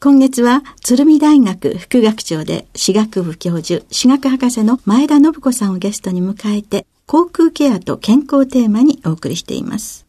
今月は鶴見大学副学長で歯学部教授、歯学博士の前田信子さんをゲストに迎えて、航空ケアと健康テーマにお送りしています。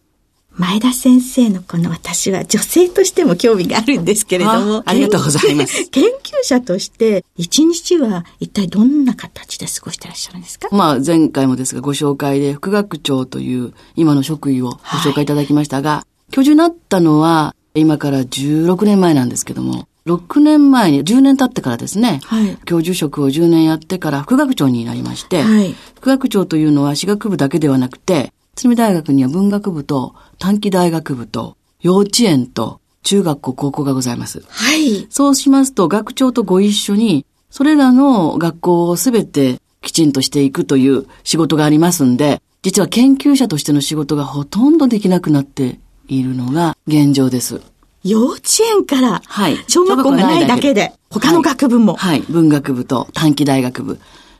前田先生のこの私は女性としても興味があるんですけれども。ありがとうございます。研究 者として一日は一体どんな形で過ごしてらっしゃるんですか？まあ前回もですがご紹介で副学長という今の職位をご紹介いただきましたが、はい、教授になったのは今から16年前なんですけども、6年前に、10年経ってからですね、はい、教授職を10年やってから副学長になりまして、はい、副学長というのは私学部だけではなくて、鶴見大学には文学部と短期大学部と幼稚園と中学校、高校がございます。はい。そうしますと、学長とご一緒に、それらの学校をすべてきちんとしていくという仕事がありますんで、実は研究者としての仕事がほとんどできなくなっているのが現状です。幼稚園から、はい。小学校がないだけで、他の学部も、はい、はい。文学部と短期大学部。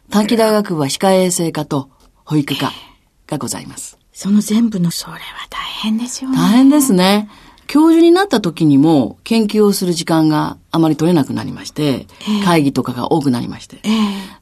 短期大学部は歯科衛生科と保育科がございます。その全部の、それは大変ですよね。大変ですね。教授になった時にも研究をする時間があまり取れなくなりまして、えー、会議とかが多くなりまして、えー、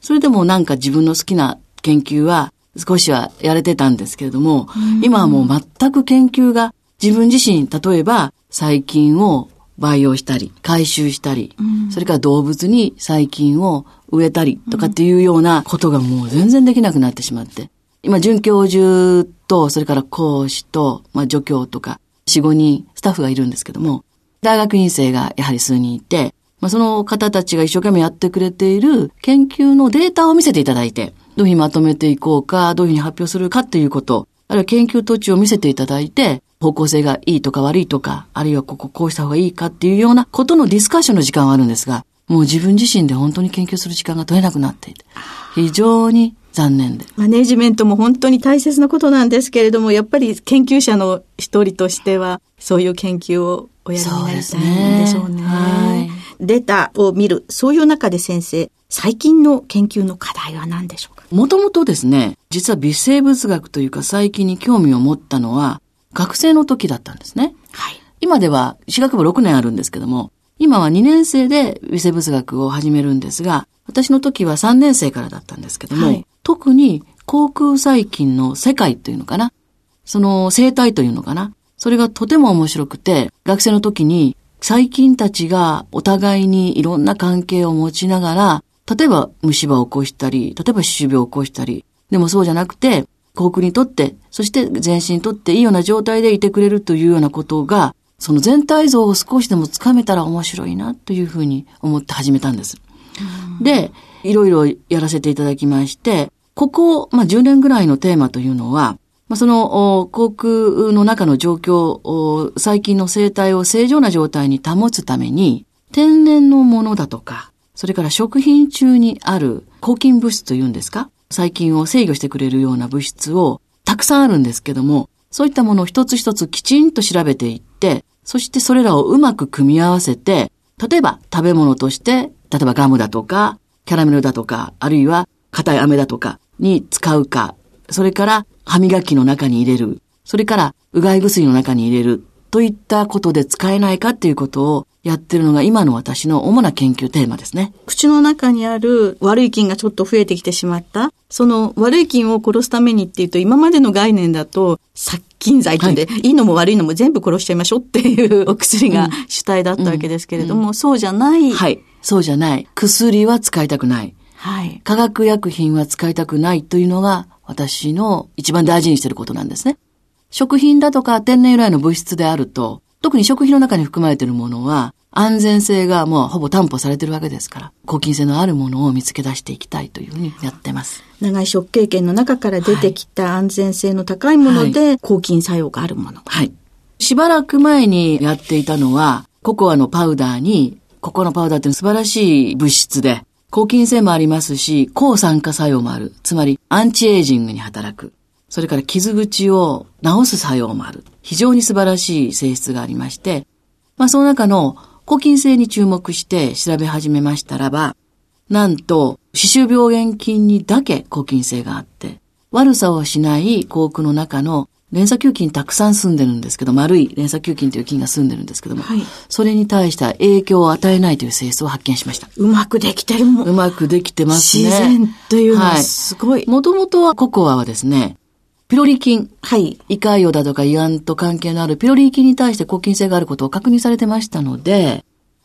それでもなんか自分の好きな研究は少しはやれてたんですけれども、今はもう全く研究が自分自身、例えば細菌を培養したり、回収したり、うん、それから動物に細菌を植えたりとかっていうようなことがもう全然できなくなってしまって。今、准教授と、それから講師と、まあ、助教とか、4、5人スタッフがいるんですけども、大学院生がやはり数人いて、まあ、その方たちが一生懸命やってくれている研究のデータを見せていただいて、どういうふうにまとめていこうか、どういうふうに発表するかっていうこと、あるいは研究途中を見せていただいて、方向性がいいとか悪いとか、あるいはこここうした方がいいかっていうようなことのディスカッションの時間はあるんですが、もう自分自身で本当に研究する時間が取れなくなっていて、非常に残念で。マネジメントも本当に大切なことなんですけれども、やっぱり研究者の一人としては、そういう研究をおやりになりたいんでしょうね。うねはい、データを見る、そういう中で先生、最近の研究の課題は何でしょうか？もともとですね、実は微生物学というか最近に興味を持ったのは、学生の時だったんですね。はい。今では、私学部6年あるんですけども、今は2年生で微生物学を始めるんですが、私の時は3年生からだったんですけども、はい、特に航空細菌の世界というのかな、その生態というのかな、それがとても面白くて、学生の時に細菌たちがお互いにいろんな関係を持ちながら、例えば虫歯を起こしたり、例えば歯周病を起こしたり、でもそうじゃなくて、航空にとって、そして全身にとっていいような状態でいてくれるというようなことが、その全体像を少しでもつかめたら面白いなというふうに思って始めたんです。で、いろいろやらせていただきまして、ここ、まあ、10年ぐらいのテーマというのは、まあ、その、航空の中の状況、細菌の生態を正常な状態に保つために、天然のものだとか、それから食品中にある抗菌物質というんですか？細菌を制御してくれるような物質をたくさんあるんですけども、そういったものを一つ一つきちんと調べていって、そしてそれらをうまく組み合わせて、例えば食べ物として、例えばガムだとか、キャラメルだとか、あるいは硬い飴だとかに使うか、それから歯磨きの中に入れる、それからうがい薬の中に入れるといったことで使えないかっていうことをやってるのが今の私の主な研究テーマですね。口の中にある悪い菌がちょっと増えてきてしまった。その悪い菌を殺すためにっていうと、今までの概念だと、殺菌剤ってんで、はい、いいのも悪いのも全部殺しちゃいましょうっていうお薬が主体だったわけですけれども、うんうん、そうじゃない。はい。そうじゃない。薬は使いたくない。はい。化学薬品は使いたくないというのが私の一番大事にしていることなんですね。食品だとか天然由来の物質であると、特に食品の中に含まれているものは、安全性がもうほぼ担保されているわけですから、抗菌性のあるものを見つけ出していきたいというふうにやってます。長い食経験の中から出てきた安全性の高いもので、抗菌作用があるもの。はい。しばらく前にやっていたのは、ココアのパウダーに、ココアのパウダーって素晴らしい物質で、抗菌性もありますし、抗酸化作用もある。つまり、アンチエイジングに働く。それから傷口を治す作用もある。非常に素晴らしい性質がありまして、まあその中の抗菌性に注目して調べ始めましたらば、なんと、歯周病原菌にだけ抗菌性があって、悪さをしない口腔の中の連鎖球菌たくさん住んでるんですけど、丸い連鎖球菌という菌が住んでるんですけども、はい、それに対して影響を与えないという性質を発見しました。うまくできてるもん。うまくできてますね。自然というのはすごい。もともとはココアはですね、ピロリ菌。はい。胃潰瘍だとか胃癌と関係のあるピロリ菌に対して抗菌性があることを確認されてましたので、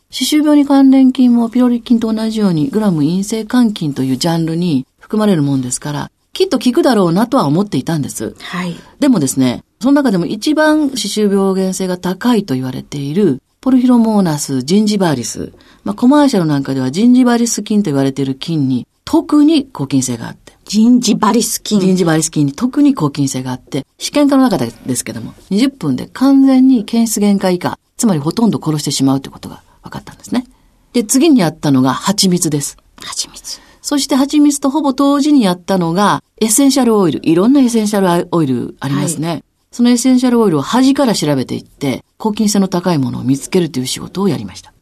歯周病に関連菌もピロリ菌と同じようにグラム陰性肝菌というジャンルに含まれるもんですから、きっと効くだろうなとは思っていたんです。はい。でもですね、その中でも一番歯周病原性が高いと言われているポルヒロモーナス、ジンジバーリス。まあ、コマーシャルなんかではジンジバリス菌と言われている菌に特に抗菌性があって。ジンジバリス菌。ジンジバリス菌に特に抗菌性があって、試験管の中ですけども、20分で完全に検出限界以下、つまりほとんど殺してしまうということが分かったんですね。で、次にやったのが蜂蜜です。蜂蜜。そして蜂蜜とほぼ同時にやったのが、エッセンシャルオイル。いろんなエッセンシャルオイルありますね。はい、そのエッセンシャルオイルを端から調べていって、抗菌性の高いものを見つけるという仕事をやりました。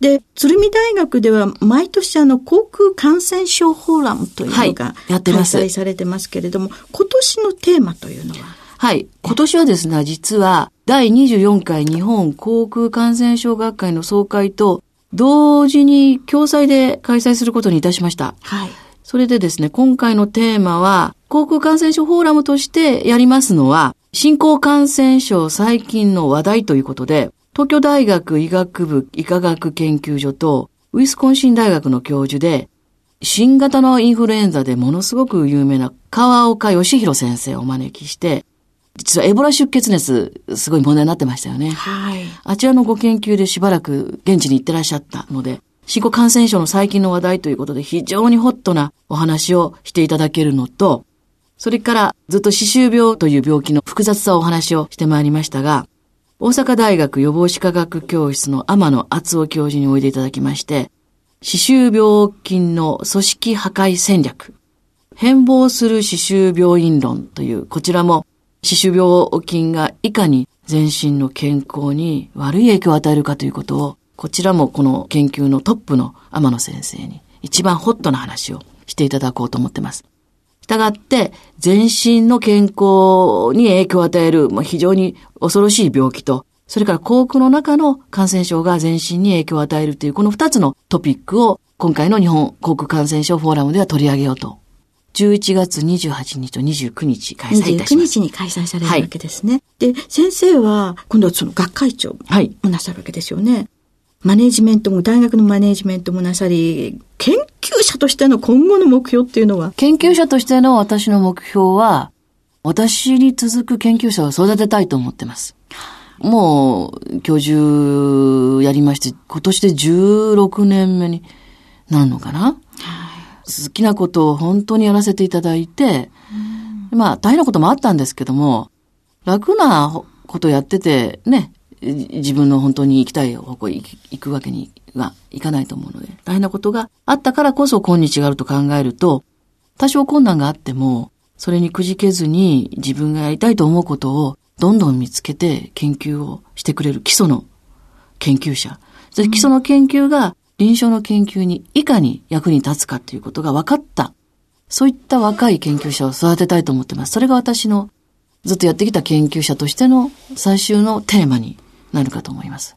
で、鶴見大学では毎年あの航空感染症フォーラムというのが開催されてますけれども、はい、今年のテーマというのは？はい。今年はですね、実は第24回日本航空感染症学会の総会と同時に共催で開催することにいたしました。はい。それでですね、今回のテーマは、航空感染症フォーラムとしてやりますのは、新興感染症最近の話題ということで、東京大学医学部医科学研究所と、ウィスコンシン大学の教授で、新型のインフルエンザでものすごく有名な川岡義弘先生をお招きして、実はエボラ出血熱、すごい問題になってましたよね。はい。あちらのご研究でしばらく現地に行ってらっしゃったので、新興感染症の最近の話題ということで非常にホットなお話をしていただけるのと、それからずっと歯周病という病気の複雑さをお話をしてまいりましたが、大阪大学予防歯科学教室の天野厚夫教授においでいただきまして、歯周病菌の組織破壊戦略、変貌する歯周病院論という、こちらも歯周病菌がいかに全身の健康に悪い影響を与えるかということを、こちらもこの研究のトップの天野先生に一番ホットな話をしていただこうと思っています。したがって、全身の健康に影響を与える、まあ、非常に恐ろしい病気と、それから口腔の中の感染症が全身に影響を与えるという、この二つのトピックを、今回の日本口腔感染症フォーラムでは取り上げようと。11月28日と29日開催いたします。29日に開催されるわけですね。はい、で、先生は、今度はその学会長もなさるわけですよね。はいマネジメントも、大学のマネジメントもなさり、研究者としての今後の目標っていうのは？研究者としての私の目標は、私に続く研究者を育てたいと思ってます。もう、教授やりまして、今年で16年目になるのかな、好きなことを本当にやらせていただいて、まあ、大変なこともあったんですけども、楽なことやってて、ね、自分の本当に行きたい方向に行くわけにはいかないと思うので、大変なことがあったからこそ今日があると考えると、多少困難があっても、それにくじけずに自分がやりたいと思うことをどんどん見つけて研究をしてくれる基礎の研究者。そして基礎の研究が臨床の研究にいかに役に立つかということが分かった。そういった若い研究者を育てたいと思ってます。それが私のずっとやってきた研究者としての最終のテーマになるかと思います。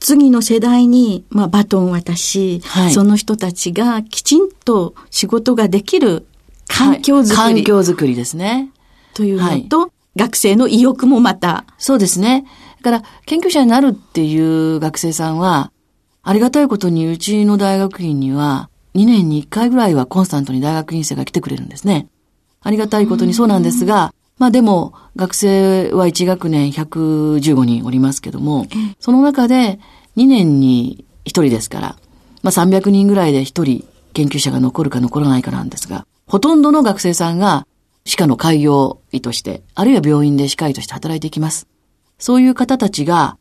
次の世代に、まあ、バトンを渡し、はい、その人たちがきちんと仕事ができる環境づくり。はい、環境づくりですね。というのと、はい、学生の意欲もまた。そうですね。だから、研究者になるっていう学生さんは、ありがたいことにうちの大学院には、2年に1回ぐらいはコンスタントに大学院生が来てくれるんですね。ありがたいことにそうなんですが、まあでも、学生は1学年115人おりますけども、その中で2年に1人ですから、まあ300人ぐらいで1人研究者が残るか残らないかなんですが、ほとんどの学生さんが歯科の開業医として、あるいは病院で歯科医として働いていきます。そういう方たちが、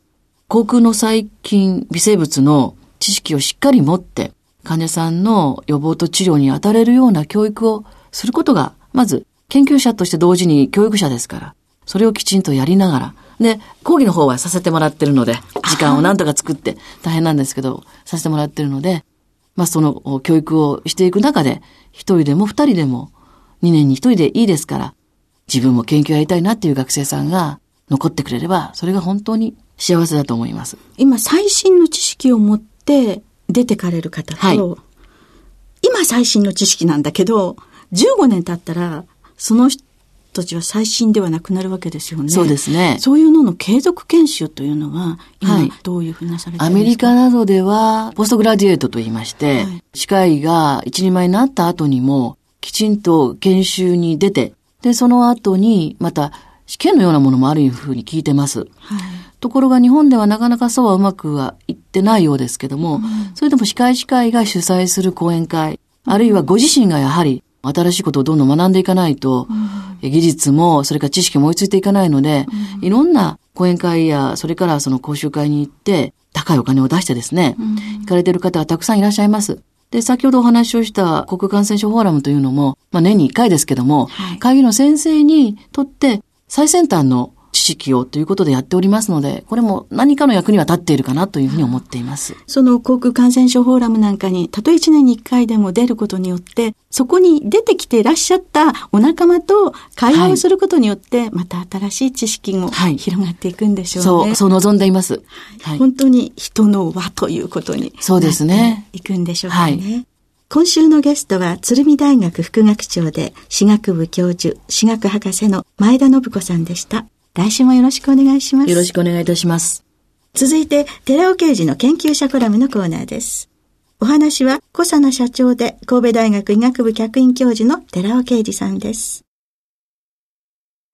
航空の細菌、微生物の知識をしっかり持って、患者さんの予防と治療に当たれるような教育をすることが、まず研究者として同時に教育者ですから、それをきちんとやりながら、で、講義の方はさせてもらってるので、時間をなんとか作って大変なんですけど、させてもらってるので、まあその教育をしていく中で、一人でも二人でも、二年に一人でいいですから、自分も研究やりたいなっていう学生さんが残ってくれれば、それが本当に幸せだと思います。今、最新の知識を持って出てかれる方と、はい、今最新の知識なんだけど、15年経ったら、その人たちは最新ではなくなるわけですよね。そうですね。そういうのの継続研修というのは、今どういうふうなされてるんですか、アメリカなどでは、ポストグラデュエートと言いまして、はい、歯科医が一人前になった後にも、きちんと研修に出て、で、その後に、また、試験のようなものもあるふうに聞いてます。はい、ところが日本ではなかなかそうはうまくはいってないようですけども、うん、それでも歯科医師会が主催する講演会、あるいはご自身がやはり新しいことをどんどん学んでいかないと、うん、技術も、それから知識も追いついていかないので、うん、いろんな講演会や、それからその講習会に行って、高いお金を出してですね、うん、行かれている方がたくさんいらっしゃいます。で、先ほどお話をした国感染症フォーラムというのも、まあ年に1回ですけども、はい、会議の先生にとって最先端の知識をということでやっておりますので、これも何かの役には立っているかなというふうに思っています。その航空感染症フォーラムなんかに、たとえ1年に1回でも出ることによって、そこに出てきていらっしゃったお仲間と会話をすることによって、また新しい知識も広がっていくんでしょうね。はい、そう、そう望んでいます、はい。本当に人の輪ということにそうですね。いくんでしょうかね。今週のゲストは、鶴見大学副学長で、歯学部教授、歯学博士の前田信子さんでした。来週もよろしくお願いします。よろしくお願いいたします。続いて、寺尾刑事の研究者コラムのコーナーです。お話は、小佐奈社長で神戸大学医学部客員教授の寺尾啓二さんです。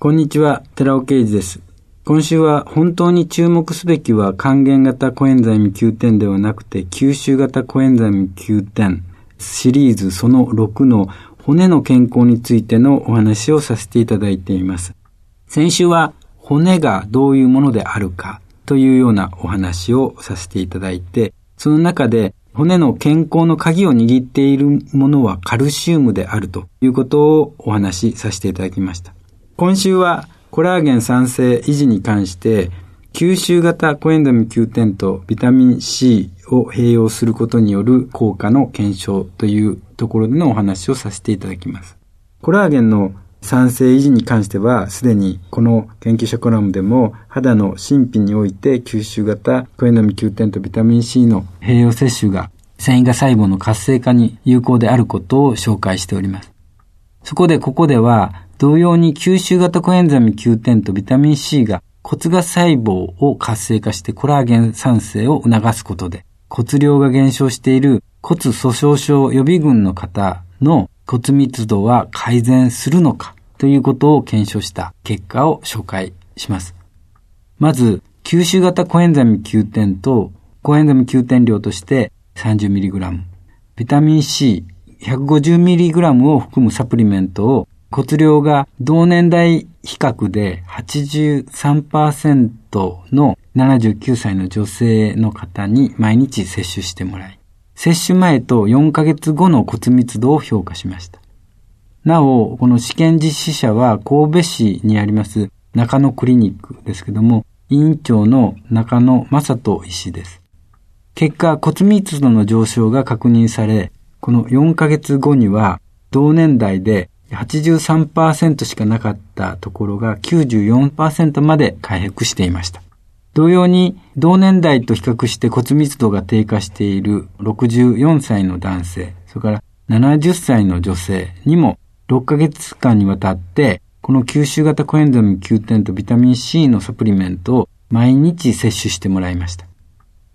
こんにちは、寺尾啓二です。今週は本当に注目すべきは還元型コエンザイム Q10 ではなくて吸収型コエンザイム Q10 シリーズその6の骨の健康についてのお話をさせていただいています。先週は骨がどういうものであるかというようなお話をさせていただいて、その中で骨の健康の鍵を握っているものはカルシウムであるということをお話しさせていただきました。今週はコラーゲン酸性維持に関して吸収型コエンザミ Q10 とビタミン C を併用することによる効果の検証というところでのお話をさせていただきます。コラーゲンの酸性維持に関しては、すでにこの研究者コラムでも肌の神秘において吸収型コエノミ Q10 とビタミン C の併用摂取が繊維が細胞の活性化に有効であることを紹介しております。そこでここでは、同様に吸収型コエンザミ Q10 とビタミン C が骨芽細胞を活性化してコラーゲン酸性を促すことで、骨量が減少している骨粗鬆症予備軍の方の骨密度は改善するのかということを検証した結果を紹介します。まず、吸収型コエンザミ Q10 とコエンザミ Q10 量として 30mg、ビタミン C150mg を含むサプリメントを骨量が同年代比較で83%の79歳の女性の方に毎日摂取してもらい、接種前と4ヶ月後の骨密度を評価しました。なお、この試験実施者は神戸市にあります中野クリニックですけども、委員長の中野正人医師です。結果骨密度の上昇が確認され、この4ヶ月後には同年代で83%しかなかったところが94%まで回復していました。同様に同年代と比較して骨密度が低下している64歳の男性、それから70歳の女性にも6ヶ月間にわたってこの吸収型コエンザミ Q10 とビタミン C のサプリメントを毎日摂取してもらいました。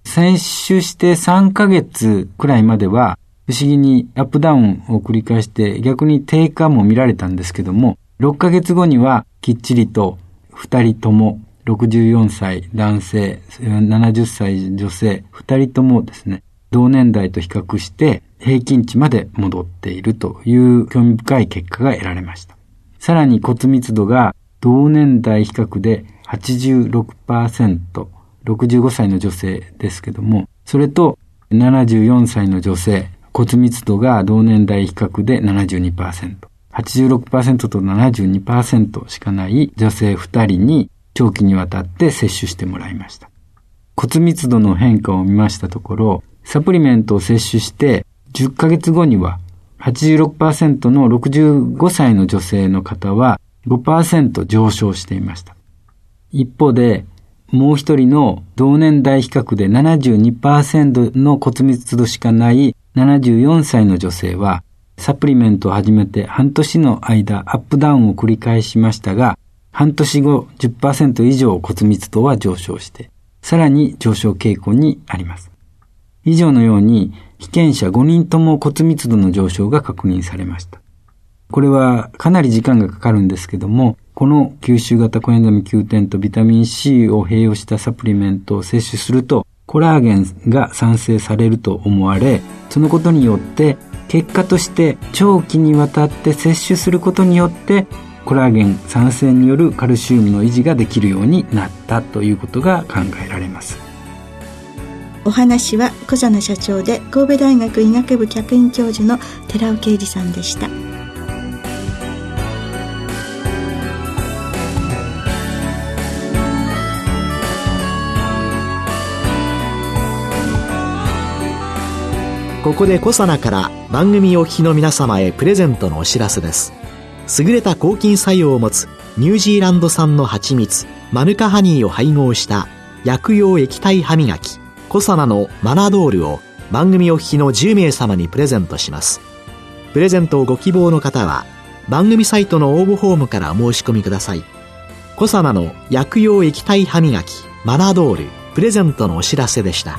摂取して3ヶ月くらいまでは不思議にアップダウンを繰り返して逆に低下も見られたんですけども、6ヶ月後にはきっちりと2人とも64歳男性、70歳女性、2人ともですね、同年代と比較して平均値まで戻っているという興味深い結果が得られました。さらに骨密度が同年代比較で86%、65歳の女性ですけども、それと74歳の女性、骨密度が同年代比較で72%、86%と72%しかない女性2人に長期にわたって摂取してもらいました。骨密度の変化を見ましたところ、サプリメントを摂取して10ヶ月後には86%の65歳の女性の方は5%上昇していました。一方で、もう一人の同年代比較で72%の骨密度しかない74歳の女性は、サプリメントを始めて半年の間アップダウンを繰り返しましたが、半年後10%以上骨密度は上昇して、さらに上昇傾向にあります。以上のように、被験者5人とも骨密度の上昇が確認されました。これはかなり時間がかかるんですけども、この吸収型コエンザミ Q10 とビタミン C を併用したサプリメントを摂取すると、コラーゲンが産生されると思われ、そのことによって、結果として長期にわたって摂取することによって、コラーゲン産生によるカルシウムの維持ができるようになったということが考えられます。お話は小佐奈社長で神戸大学医学部客員教授の寺尾啓二さんでした。ここでコサナから番組お聞きの皆様へプレゼントのお知らせです。優れた抗菌作用を持つニュージーランド産の蜂蜜、マヌカハニーを配合した薬用液体歯磨き、コサナのマナドールを番組お聞きの10名様にプレゼントします。プレゼントをご希望の方は番組サイトの応募フォームからお申し込みください。コサナの薬用液体歯磨き、マナドール、プレゼントのお知らせでした。